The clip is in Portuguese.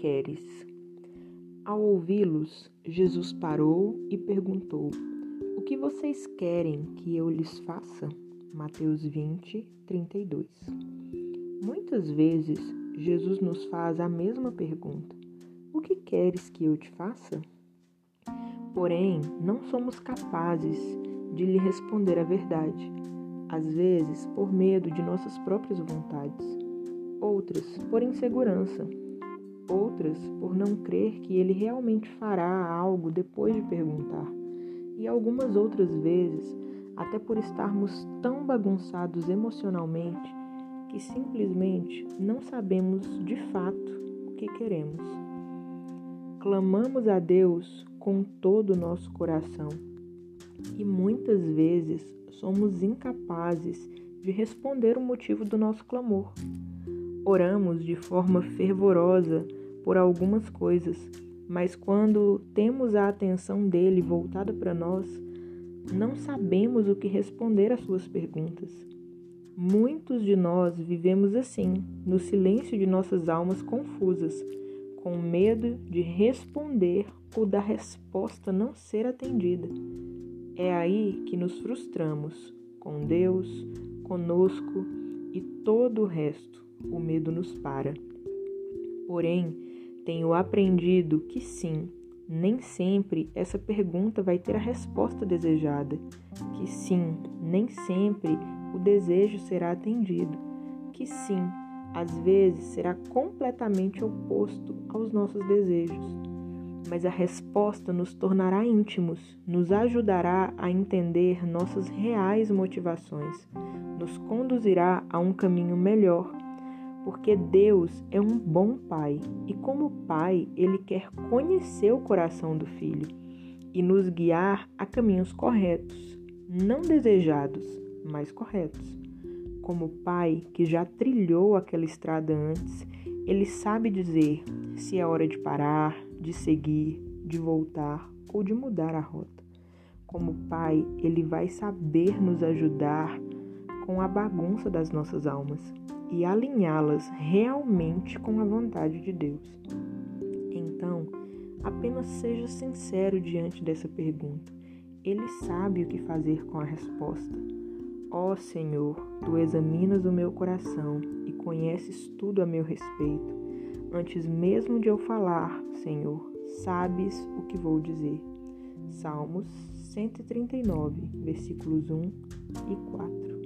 queres? Ao ouvi-los, Jesus parou e perguntou: O que vocês querem que eu lhes faça? Mateus 20, 32. Muitas vezes, Jesus nos faz a mesma pergunta: O que queres que eu te faça? Porém, não somos capazes de lhe responder a verdade, às vezes por medo de nossas próprias vontades, outras por insegurança, outras por não crer que ele realmente fará algo depois de perguntar, e algumas outras vezes até por estarmos tão bagunçados emocionalmente que simplesmente não sabemos de fato o que queremos. Clamamos a Deus com todo o nosso coração e muitas vezes somos incapazes de responder o motivo do nosso clamor. Oramos de forma fervorosa por algumas coisas, mas quando temos a atenção dele voltada para nós, não sabemos o que responder às suas perguntas. Muitos de nós vivemos assim, no silêncio de nossas almas confusas, com medo de responder ou da resposta não ser atendida. É aí que nos frustramos com Deus, conosco e todo o resto. O medo nos para. Porém, tenho aprendido que sim, nem sempre essa pergunta vai ter a resposta desejada, que sim, nem sempre o desejo será atendido, que sim, às vezes será completamente oposto aos nossos desejos. Mas a resposta nos tornará íntimos, nos ajudará a entender nossas reais motivações, nos conduzirá a um caminho melhor porque Deus é um bom pai e, como pai, ele quer conhecer o coração do filho e nos guiar a caminhos corretos, não desejados, mas corretos. Como pai que já trilhou aquela estrada antes, ele sabe dizer se é hora de parar, de seguir, de voltar ou de mudar a rota. Como pai, ele vai saber nos ajudar com a bagunça das nossas almas e alinhá-las realmente com a vontade de Deus. Então, apenas seja sincero diante dessa pergunta. Ele sabe o que fazer com a resposta. Ó oh, Senhor, tu examinas o meu coração e conheces tudo a meu respeito. Antes mesmo de eu falar, Senhor, sabes o que vou dizer. Salmos 139, versículos 1 e 4.